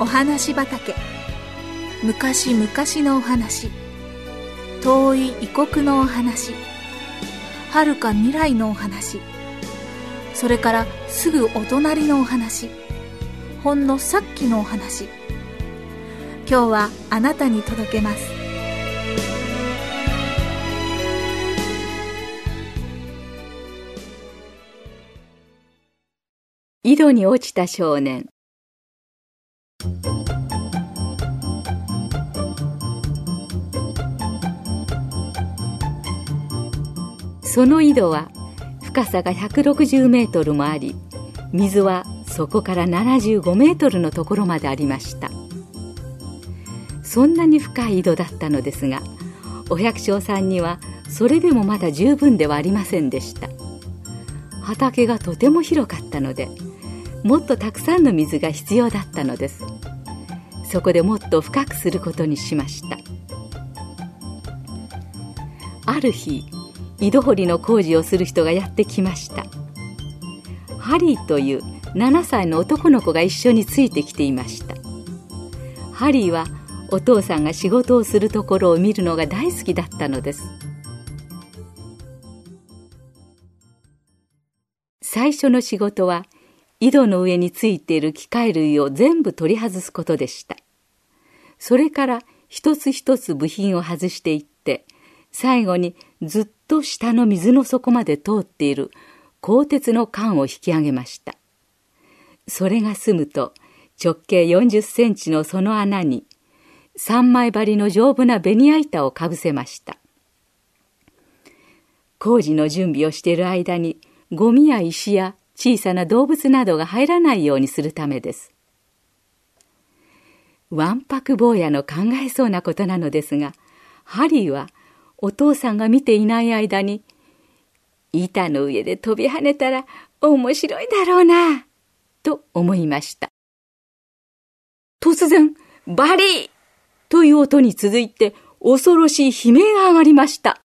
お話畑。昔々のお話。遠い異国のお話。遥か未来のお話。それからすぐお隣のお話。ほんのさっきのお話。今日はあなたに届けます。井戸に落ちた少年。その井戸は深さが160メートルもあり水はそこから75メートルのところまでありました。そんなに深い井戸だったのですがお百姓さんにはそれでもまだ十分ではありませんでした。畑がとても広かったのでもっとたくさんの水が必要だったのです。そこでもっと深くすることにしました。ある日井戸掘りの工事をする人がやってきました。ハリーという7歳の男の子が一緒についてきていました。ハリーはお父さんが仕事をするところを見るのが大好きだったのです。最初の仕事は井戸の上についている機械類を全部取り外すことでしたそれから一つ一つ部品を外していって最後にずっと下の水の底まで通っている鋼鉄の管を引き上げました。それが済むと直径40センチのその穴に三枚張りの丈夫なベニヤ板をかぶせました。工事の準備をしている間にゴミや石や小さな動物などが入らないようにするためです。わんぱく坊やの考えそうなことなのですが、ハリーはお父さんが見ていない間に、板の上で飛び跳ねたら面白いだろうな、と思いました。突然、バリーという音に続いて恐ろしい悲鳴が上がりました。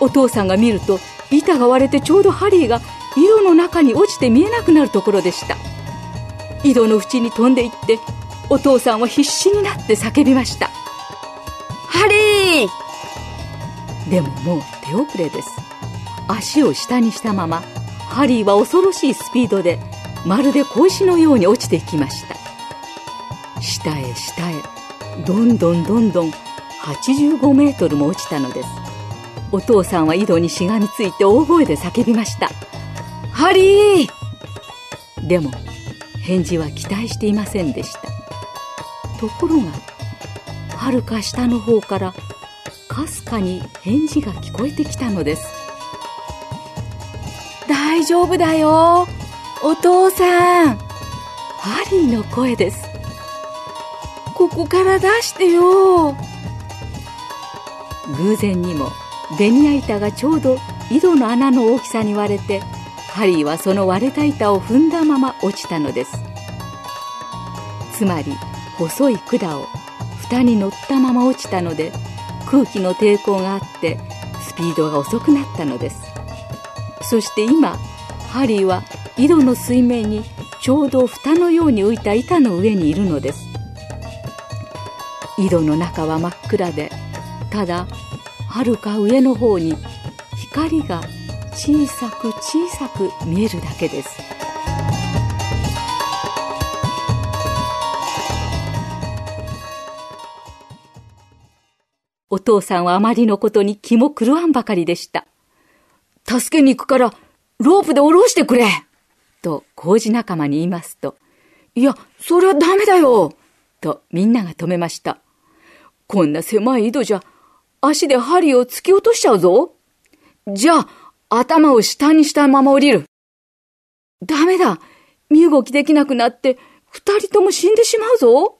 お父さんが見ると板が割れてちょうどハリーが井戸の中に落ちて見えなくなるところでした。井戸の縁に飛んでいってお父さんは必死になって叫びました。ハリー！でももう手遅れです。足を下にしたままハリーは恐ろしいスピードでまるで小石のように落ちていきました。下へ下へどんどんどんどん85メートルも落ちたのです。お父さんは井戸にしがみついて大声で叫びました「ハリー!」でも返事は期待していませんでした。ところがはるか下の方からかすかに返事が聞こえてきたのです。大丈夫だよお父さん。ハリーの声です。ここから出してよ。偶然にもベニヤ板がちょうど井戸の穴の大きさに割れてハリーはその割れた板を踏んだまま落ちたのです。つまり細い管を蓋に乗ったまま落ちたので空気の抵抗があってスピードが遅くなったのです。そして今ハリーは井戸の水面にちょうど蓋のように浮いた板の上にいるのです。井戸の中は真っ暗でただはるか上の方に光が小さく小さく見えるだけですお父さんはあまりのことに気も狂わんばかりでした。助けに行くから、ロープで下ろしてくれと工事仲間に言いますと、いや、それはダメだよとみんなが止めました。こんな狭い井戸じゃ、足で針を突き落としちゃうぞ。じゃあ、頭を下にしたまま降りる。ダメだ。身動きできなくなって、二人とも死んでしまうぞ。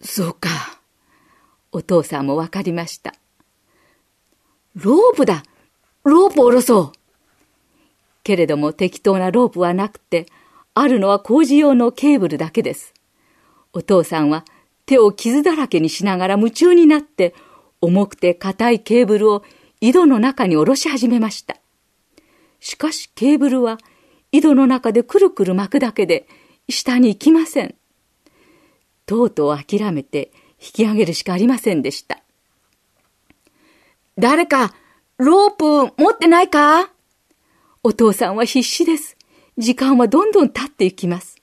そうか。お父さんもわかりました。ロープだロープを下ろそうけれども適当なロープはなくて、あるのは工事用のケーブルだけです。お父さんは手を傷だらけにしながら夢中になって、重くて硬いケーブルを井戸の中に下ろし始めました。しかしケーブルは井戸の中でくるくる巻くだけで下に行きません。とうとう諦めて引き上げるしかありませんでした。誰か、ロープ持ってないか？お父さんは必死です。時間はどんどん経っていきます。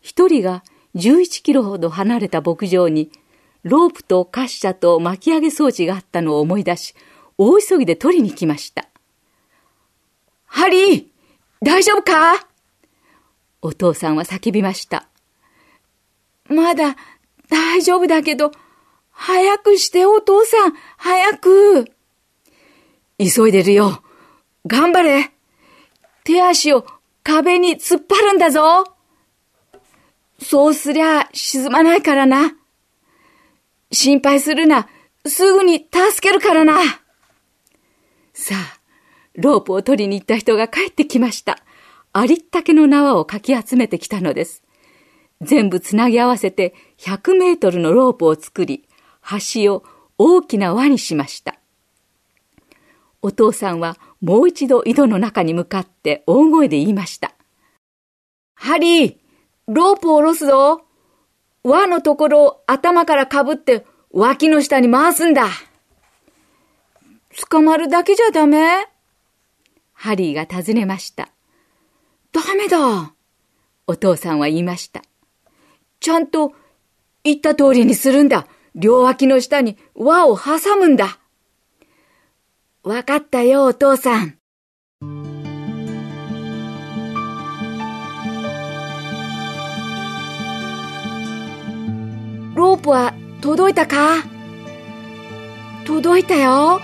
一人が11キロほど離れた牧場に、ロープと滑車と巻き上げ装置があったのを思い出し、大急ぎで取りに来ました。ハリー大丈夫か？お父さんは叫びました。まだ大丈夫だけど、早くしてお父さん、早く。急いでるよ。頑張れ。手足を壁に突っ張るんだぞ。そうすりゃ沈まないからな。心配するな。すぐに助けるからな。さあ、ロープを取りに行った人が帰ってきました。ありったけの縄をかき集めてきたのです。全部つなぎ合わせて100メートルのロープを作り、橋を大きな輪にしました。お父さんはもう一度井戸の中に向かって大声で言いました。ハリー、ロープを下ろすぞ。輪のところを頭からかぶって脇の下に回すんだ。捕まるだけじゃダメハリーが尋ねました。ダメだ。お父さんは言いました。ちゃんと言った通りにするんだ。両脇の下に輪を挟むんだ。わかったよ、お父さん。ロープは届いたか？届いたよ。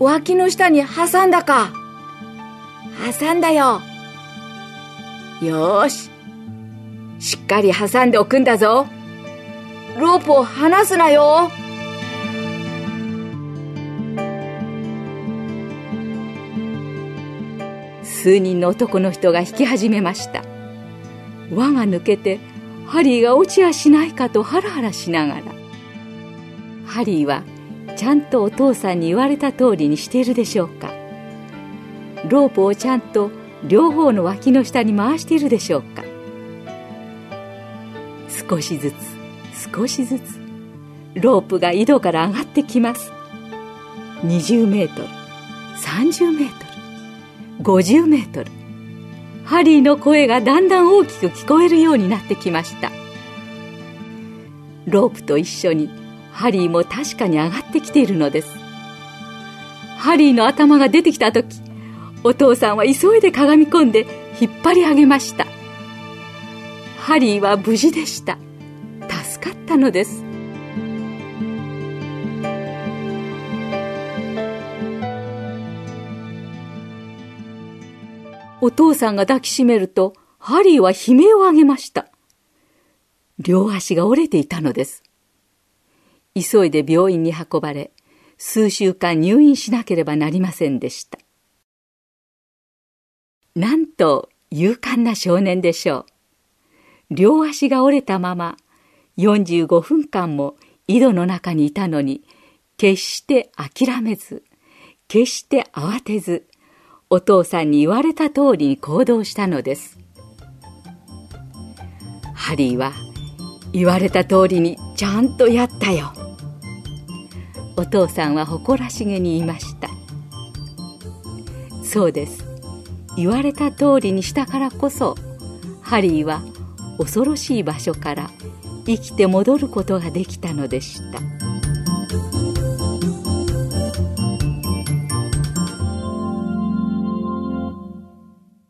脇の下に挟んだか？挟んだよ。よーし。しっかり挟んでおくんだぞ。ロープを離すなよ。数人の男の人が引き始めました。輪が抜けて、ハリーが落ちやしないかとハラハラしながら。ハリーは、ちゃんとお父さんに言われた通りにしているでしょうか。ロープをちゃんと両方の脇の下に回しているでしょうか。少しずつ少しずつロープが井戸から上がってきます20メートル30メートル50メートルハリーの声がだんだん大きく聞こえるようになってきました。ロープと一緒にハリーも確かに上がってきているのです。ハリーの頭が出てきた時お父さんは急いでかがみ込んで引っ張り上げました。ハリーは無事でした。助かったのです。お父さんが抱きしめるとハリーは悲鳴を上げました。両足が折れていたのです。急いで病院に運ばれ数週間入院しなければなりませんでした。なんと勇敢な少年でしょう。両足が折れたまま45分間も井戸の中にいたのに決して諦めず決して慌てずお父さんに言われた通りに行動したのです。ハリーは言われた通りにちゃんとやったよ。お父さんは誇らしげに言いました。そうです。言われた通りにしたからこそハリーは恐ろしい場所から生きて戻ることができたのでした。